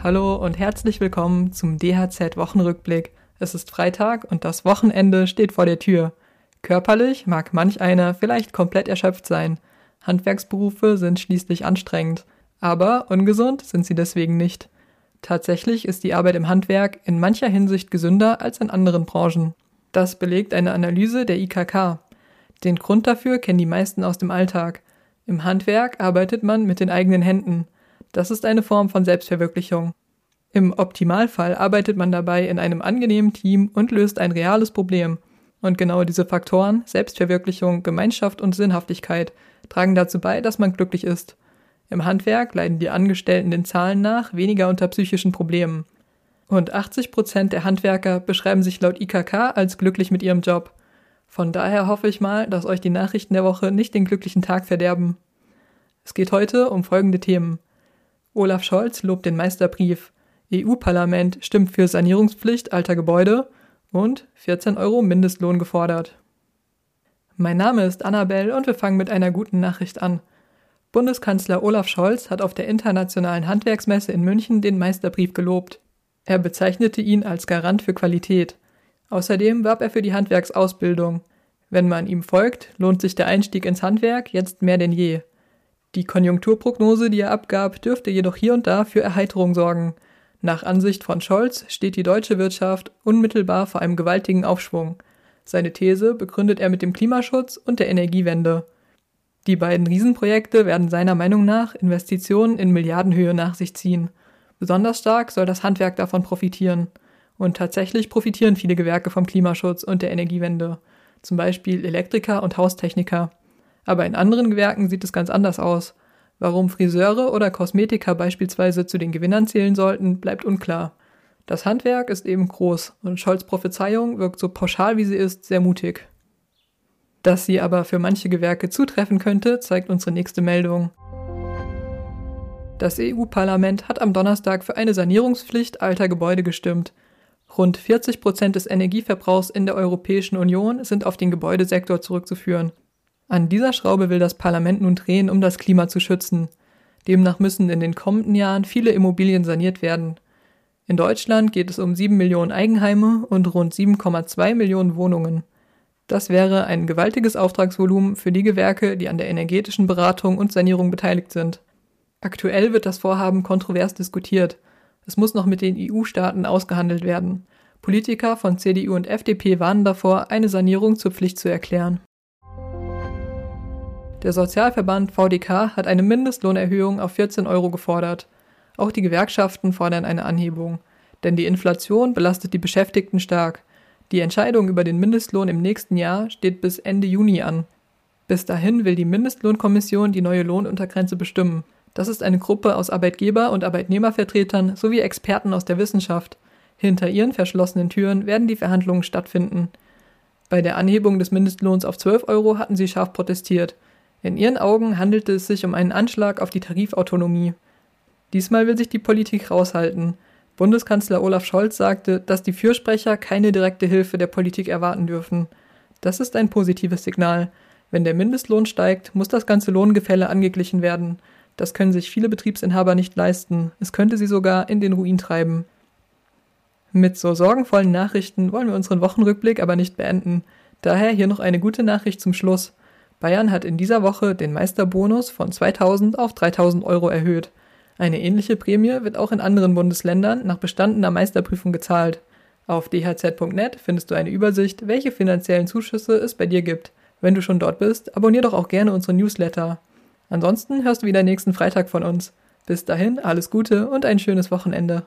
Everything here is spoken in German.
Hallo und herzlich willkommen zum DHZ Wochenrückblick. Es ist Freitag und das Wochenende steht vor der Tür. Körperlich mag manch einer vielleicht komplett erschöpft sein. Handwerksberufe sind schließlich anstrengend. Aber ungesund sind sie deswegen nicht. Tatsächlich ist die Arbeit im Handwerk in mancher Hinsicht gesünder als in anderen Branchen. Das belegt eine Analyse der IKK. Den Grund dafür kennen die meisten aus dem Alltag. Im Handwerk arbeitet man mit den eigenen Händen. Das ist eine Form von Selbstverwirklichung. Im Optimalfall arbeitet man dabei in einem angenehmen Team und löst ein reales Problem. Und genau diese Faktoren, Selbstverwirklichung, Gemeinschaft und Sinnhaftigkeit, tragen dazu bei, dass man glücklich ist. Im Handwerk leiden die Angestellten den Zahlen nach weniger unter psychischen Problemen. Und 80 Prozent der Handwerker beschreiben sich laut IKK als glücklich mit ihrem Job. Von daher hoffe ich mal, dass euch die Nachrichten der Woche nicht den glücklichen Tag verderben. Es geht heute um folgende Themen. Olaf Scholz lobt den Meisterbrief. EU-Parlament stimmt für Sanierungspflicht alter Gebäude und 14 Euro Mindestlohn gefordert. Mein Name ist Annabelle und wir fangen mit einer guten Nachricht an. Bundeskanzler Olaf Scholz hat auf der Internationalen Handwerksmesse in München den Meisterbrief gelobt. Er bezeichnete ihn als Garant für Qualität. Außerdem warb er für die Handwerksausbildung. Wenn man ihm folgt, lohnt sich der Einstieg ins Handwerk jetzt mehr denn je. Die Konjunkturprognose, die er abgab, dürfte jedoch hier und da für Erheiterung sorgen. Nach Ansicht von Scholz steht die deutsche Wirtschaft unmittelbar vor einem gewaltigen Aufschwung. Seine These begründet er mit dem Klimaschutz und der Energiewende. Die beiden Riesenprojekte werden seiner Meinung nach Investitionen in Milliardenhöhe nach sich ziehen. Besonders stark soll das Handwerk davon profitieren. Und tatsächlich profitieren viele Gewerke vom Klimaschutz und der Energiewende, zum Beispiel Elektriker und Haustechniker. Aber in anderen Gewerken sieht es ganz anders aus. Warum Friseure oder Kosmetiker beispielsweise zu den Gewinnern zählen sollten, bleibt unklar. Das Handwerk ist eben groß und Scholz Prophezeiung wirkt so pauschal wie sie ist sehr mutig. Dass sie aber für manche Gewerke zutreffen könnte, zeigt unsere nächste Meldung. Das EU-Parlament hat am Donnerstag für eine Sanierungspflicht alter Gebäude gestimmt. Rund 40 Prozent des Energieverbrauchs in der Europäischen Union sind auf den Gebäudesektor zurückzuführen. An dieser Schraube will das Parlament nun drehen, um das Klima zu schützen. Demnach müssen in den kommenden Jahren viele Immobilien saniert werden. In Deutschland geht es um 7 Millionen Eigenheime und rund 7,2 Millionen Wohnungen. Das wäre ein gewaltiges Auftragsvolumen für die Gewerke, die an der energetischen Beratung und Sanierung beteiligt sind. Aktuell wird das Vorhaben kontrovers diskutiert. Es muss noch mit den EU-Staaten ausgehandelt werden. Politiker von CDU und FDP warnen davor, eine Sanierung zur Pflicht zu erklären. Der Sozialverband VDK hat eine Mindestlohnerhöhung auf 14 Euro gefordert. Auch die Gewerkschaften fordern eine Anhebung. Denn die Inflation belastet die Beschäftigten stark. Die Entscheidung über den Mindestlohn im nächsten Jahr steht bis Ende Juni an. Bis dahin will die Mindestlohnkommission die neue Lohnuntergrenze bestimmen. Das ist eine Gruppe aus Arbeitgeber- und Arbeitnehmervertretern sowie Experten aus der Wissenschaft. Hinter ihren verschlossenen Türen werden die Verhandlungen stattfinden. Bei der Anhebung des Mindestlohns auf 12 Euro hatten sie scharf protestiert. In ihren Augen handelte es sich um einen Anschlag auf die Tarifautonomie. Diesmal will sich die Politik raushalten. Bundeskanzler Olaf Scholz sagte, dass die Fürsprecher keine direkte Hilfe der Politik erwarten dürfen. Das ist ein positives Signal. Wenn der Mindestlohn steigt, muss das ganze Lohngefälle angeglichen werden. Das können sich viele Betriebsinhaber nicht leisten. Es könnte sie sogar in den Ruin treiben. Mit so sorgenvollen Nachrichten wollen wir unseren Wochenrückblick aber nicht beenden. Daher hier noch eine gute Nachricht zum Schluss. Bayern hat in dieser Woche den Meisterbonus von 2000 auf 3000 Euro erhöht. Eine ähnliche Prämie wird auch in anderen Bundesländern nach bestandener Meisterprüfung gezahlt. Auf dhz.net findest du eine Übersicht, welche finanziellen Zuschüsse es bei dir gibt. Wenn du schon dort bist, abonnier doch auch gerne unsere Newsletter. Ansonsten hörst du wieder nächsten Freitag von uns. Bis dahin alles Gute und ein schönes Wochenende.